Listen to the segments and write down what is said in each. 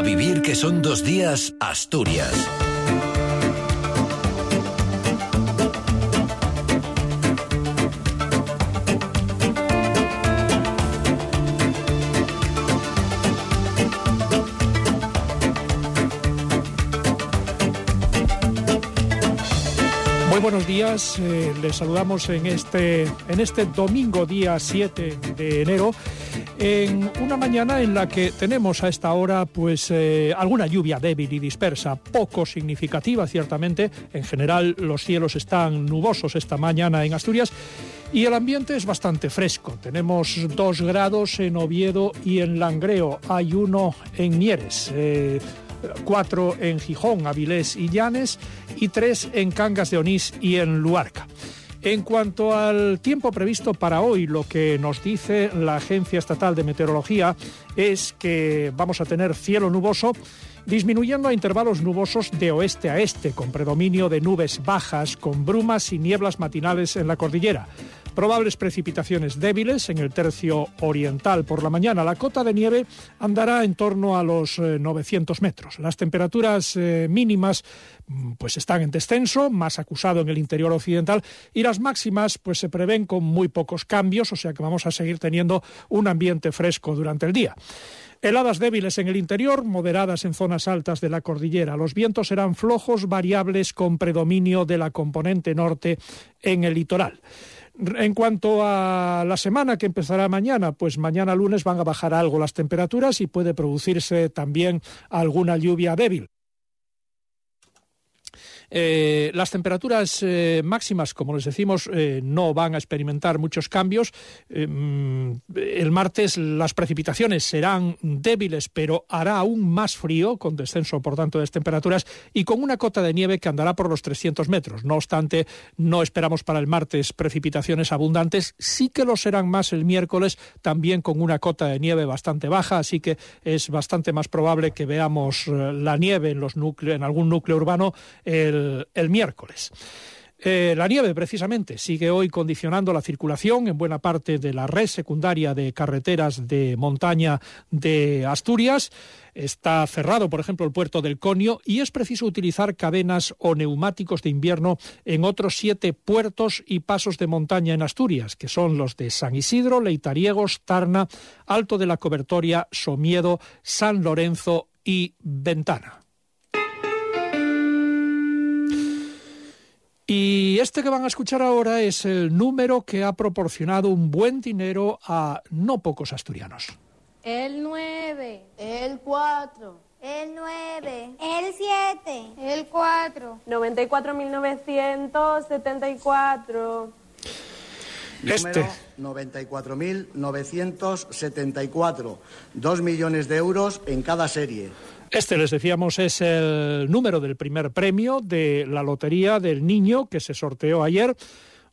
A vivir que son dos días, Asturias. Muy buenos días, eh, les saludamos en este, en este domingo día 7 de enero, en una mañana en la que tenemos a esta hora pues eh, alguna lluvia débil y dispersa, poco significativa ciertamente, en general los cielos están nubosos esta mañana en Asturias y el ambiente es bastante fresco, tenemos dos grados en Oviedo y en Langreo, hay uno en Mieres. Eh, cuatro en Gijón, Avilés y Llanes y tres en Cangas de Onís y en Luarca. En cuanto al tiempo previsto para hoy, lo que nos dice la Agencia Estatal de Meteorología es que vamos a tener cielo nuboso disminuyendo a intervalos nubosos de oeste a este, con predominio de nubes bajas, con brumas y nieblas matinales en la cordillera. Probables precipitaciones débiles en el tercio oriental por la mañana. La cota de nieve andará en torno a los 900 eh, metros. Las temperaturas eh, mínimas mm, pues están en descenso, más acusado en el interior occidental, y las máximas pues se prevén con muy pocos cambios, o sea que vamos a seguir teniendo un ambiente fresco durante el día. Heladas débiles en el interior, moderadas en zonas altas de la cordillera. Los vientos serán flojos, variables, con predominio de la componente norte en el litoral. En cuanto a la semana que empezará mañana, pues mañana lunes van a bajar algo las temperaturas y puede producirse también alguna lluvia débil. Eh, las temperaturas eh, máximas, como les decimos, eh, no van a experimentar muchos cambios. Mm, el martes las precipitaciones serán débiles, pero hará aún más frío, con descenso, por tanto, de las temperaturas y con una cota de nieve que andará por los 300 metros. No obstante, no esperamos para el martes precipitaciones abundantes. Sí que lo serán más el miércoles, también con una cota de nieve bastante baja, así que es bastante más probable que veamos la nieve en, los en algún núcleo urbano el, miércoles. Eh, la nieve, precisamente, sigue hoy condicionando la circulación en buena parte de la red secundaria de carreteras de montaña de Asturias. Está cerrado, por ejemplo, el puerto del Conio y es preciso utilizar cadenas o neumáticos de invierno en otros siete puertos y pasos de montaña en Asturias, que son los de San Isidro, Leitariegos, Tarna, Alto de la Cobertoria, Somiedo, San Lorenzo y Ventana. Y este que van a escuchar ahora es el número que ha proporcionado un buen dinero a no pocos asturianos. El 9, el 4, el 9, el 7, el 4, 94.974. Este. 94.974. Dos millones de euros en cada serie. Este, les decíamos, es el número del primer premio de la Lotería del Niño que se sorteó ayer.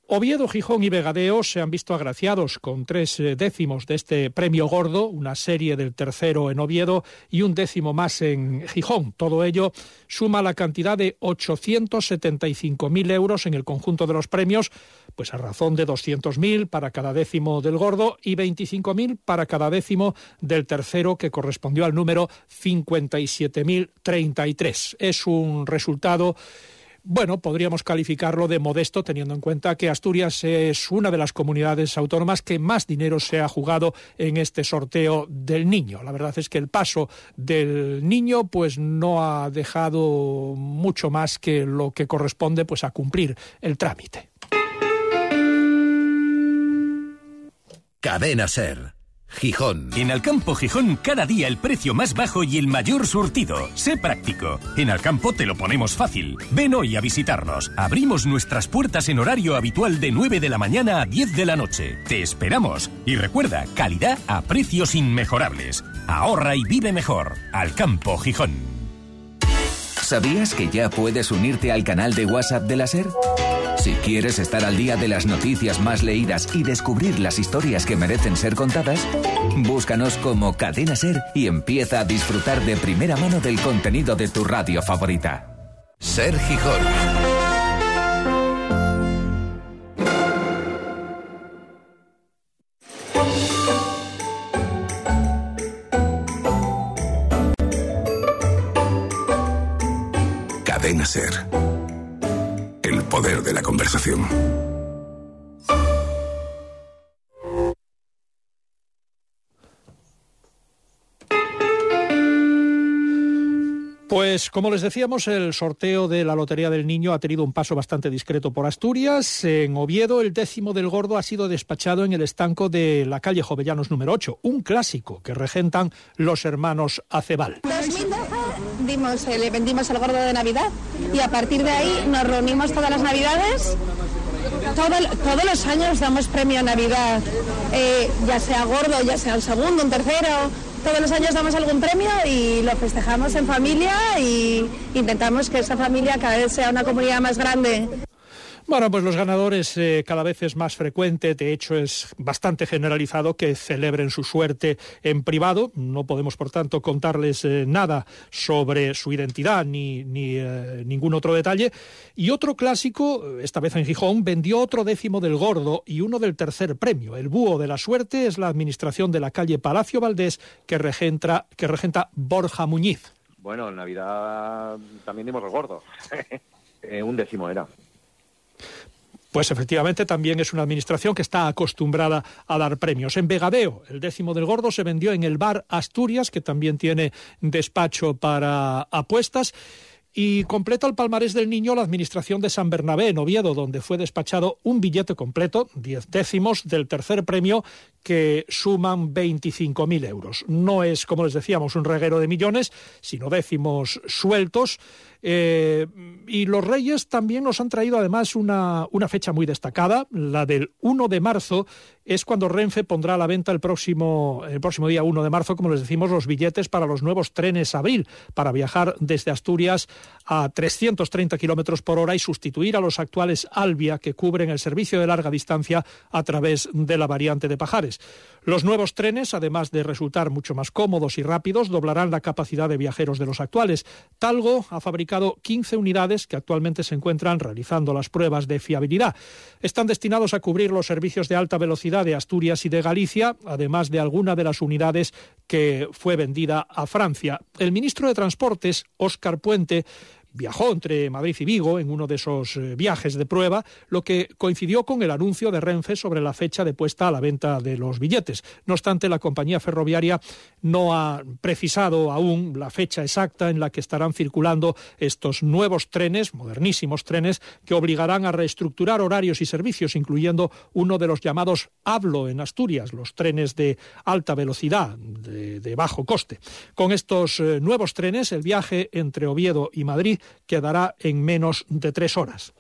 Oviedo, Gijón y Vegadeo se han visto agraciados con tres eh, décimos de este premio gordo, una serie del tercero en Oviedo y un décimo más en Gijón. Todo ello suma la cantidad de 875.000 euros en el conjunto de los premios, pues a razón de 200.000 para cada décimo del gordo y 25.000 para cada décimo del tercero, que correspondió al número 57.033. Es un resultado bueno, podríamos calificarlo de modesto teniendo en cuenta que Asturias es una de las comunidades autónomas que más dinero se ha jugado en este sorteo del niño. La verdad es que el paso del niño pues no ha dejado mucho más que lo que corresponde pues a cumplir el trámite. Cadena Ser. Gijón. En Alcampo Gijón, cada día el precio más bajo y el mayor surtido. Sé práctico. En Alcampo te lo ponemos fácil. Ven hoy a visitarnos. Abrimos nuestras puertas en horario habitual de 9 de la mañana a 10 de la noche. Te esperamos. Y recuerda, calidad a precios inmejorables. Ahorra y vive mejor. Alcampo Gijón. ¿Sabías que ya puedes unirte al canal de WhatsApp de la SER? Si quieres estar al día de las noticias más leídas y descubrir las historias que merecen ser contadas, búscanos como Cadena Ser y empieza a disfrutar de primera mano del contenido de tu radio favorita. Ser Gijón. Cadena Ser. El poder de la conversación. Pues como les decíamos, el sorteo de la Lotería del Niño ha tenido un paso bastante discreto por Asturias. En Oviedo, el décimo del gordo ha sido despachado en el estanco de la calle Jovellanos número 8, un clásico que regentan los hermanos Acebal. 2012 le vendimos el gordo de Navidad y a partir de ahí nos reunimos todas las Navidades todos los años damos premio a Navidad, eh, ya sea gordo, ya sea el segundo, un tercero, todos los años damos algún premio y lo festejamos en familia y intentamos que esa familia cada vez sea una comunidad más grande. Bueno, pues los ganadores eh, cada vez es más frecuente, de hecho es bastante generalizado que celebren su suerte en privado. No podemos, por tanto, contarles eh, nada sobre su identidad ni, eh, ningún otro detalle. Y otro clásico, esta vez en Gijón, vendió otro décimo del gordo y uno del tercer premio. El búho de la suerte es la administración de la calle Palacio Valdés que regenta, que regenta Borja Muñiz. Bueno, en Navidad también dimos el gordo. un décimo era. Pues efectivamente también es una administración que está acostumbrada a dar premios. En Vegadeo, el décimo del gordo se vendió en el bar Asturias, que también tiene despacho para apuestas. Y completa el palmarés del niño la administración de San Bernabé en Oviedo, donde fue despachado un billete completo, diez décimos, del tercer premio, que suman 25.000 euros. No es, como les decíamos, un reguero de millones, sino décimos sueltos eh, y los Reyes también nos han traído además una, una, fecha muy destacada, la del 1 de marzo, es cuando Renfe pondrá a la venta el próximo, el próximo día 1 de marzo, como les decimos, los billetes para los nuevos trenes Abril, para viajar desde Asturias a 330 kilómetros por hora y sustituir a los actuales Albia que cubren el servicio de larga distancia a través de la variante de Pajares. Los nuevos trenes, además de resultar mucho más cómodos y rápidos, doblarán la capacidad de viajeros de los actuales. Talgo ha fabricado 15 unidades que actualmente se encuentran realizando las pruebas de fiabilidad. Están destinados a cubrir los servicios de alta velocidad de Asturias y de Galicia, además de alguna de las unidades que fue vendida a Francia. El ministro de Transportes, Óscar Puente, viajó entre Madrid y Vigo en uno de esos eh, viajes de prueba, lo que coincidió con el anuncio de Renfe sobre la fecha de puesta a la venta de los billetes. No obstante, la compañía ferroviaria no ha precisado aún la fecha exacta en la que estarán circulando estos nuevos trenes, modernísimos trenes, que obligarán a reestructurar horarios y servicios, incluyendo uno de los llamados Hablo en Asturias, los trenes de alta velocidad, de, bajo coste. Con estos eh, nuevos trenes, el viaje entre Oviedo y Madrid quedará en menos de tres horas.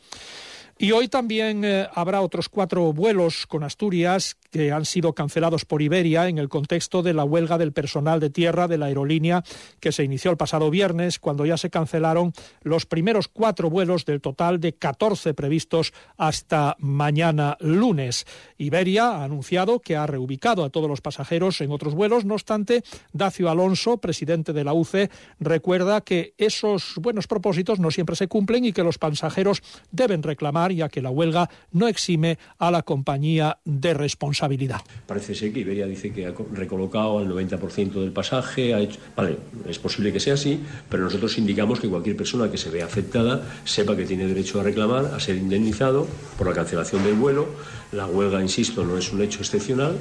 Y hoy también eh, habrá otros cuatro vuelos con Asturias que han sido cancelados por Iberia en el contexto de la huelga del personal de tierra de la aerolínea que se inició el pasado viernes, cuando ya se cancelaron los primeros cuatro vuelos del total de 14 previstos hasta mañana lunes. Iberia ha anunciado que ha reubicado a todos los pasajeros en otros vuelos. No obstante, Dacio Alonso, presidente de la UCE, recuerda que esos buenos propósitos no siempre se cumplen y que los pasajeros deben reclamar, ya que la huelga no exime a la compañía de responsabilidad. Parece ser que Iberia dice que ha recolocado al 90% del pasaje. Vale, es posible que sea así, pero nosotros indicamos que cualquier persona que se vea afectada sepa que tiene derecho a reclamar, a ser indemnizado por la cancelación del vuelo. La huelga, insisto, no es un hecho excepcional,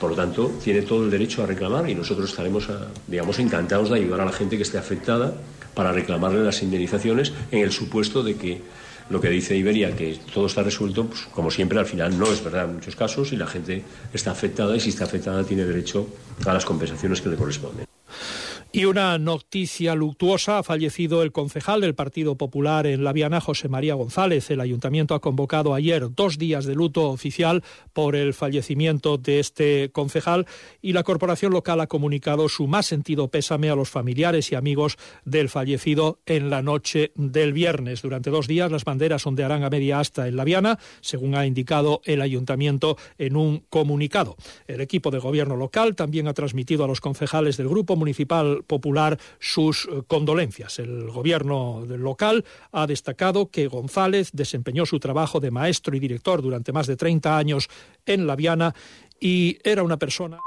por lo tanto, tiene todo el derecho a reclamar y nosotros estaremos, digamos, encantados de ayudar a la gente que esté afectada para reclamarle las indemnizaciones en el supuesto de que lo que dice Iberia, que todo está resuelto, pues, como siempre, al final no es verdad en muchos casos y la gente está afectada y si está afectada tiene derecho a las compensaciones que le corresponden. Y una noticia luctuosa, ha fallecido el concejal del Partido Popular en La Viana, José María González. El ayuntamiento ha convocado ayer dos días de luto oficial por el fallecimiento de este concejal y la corporación local ha comunicado su más sentido pésame a los familiares y amigos del fallecido en la noche del viernes. Durante dos días las banderas ondearán a media asta en La Viana, según ha indicado el ayuntamiento en un comunicado. El equipo de gobierno local también ha transmitido a los concejales del Grupo Municipal Popular sus eh, condolencias. El gobierno local ha destacado que González desempeñó su trabajo de maestro y director durante más de 30 años en La Viana y era una persona.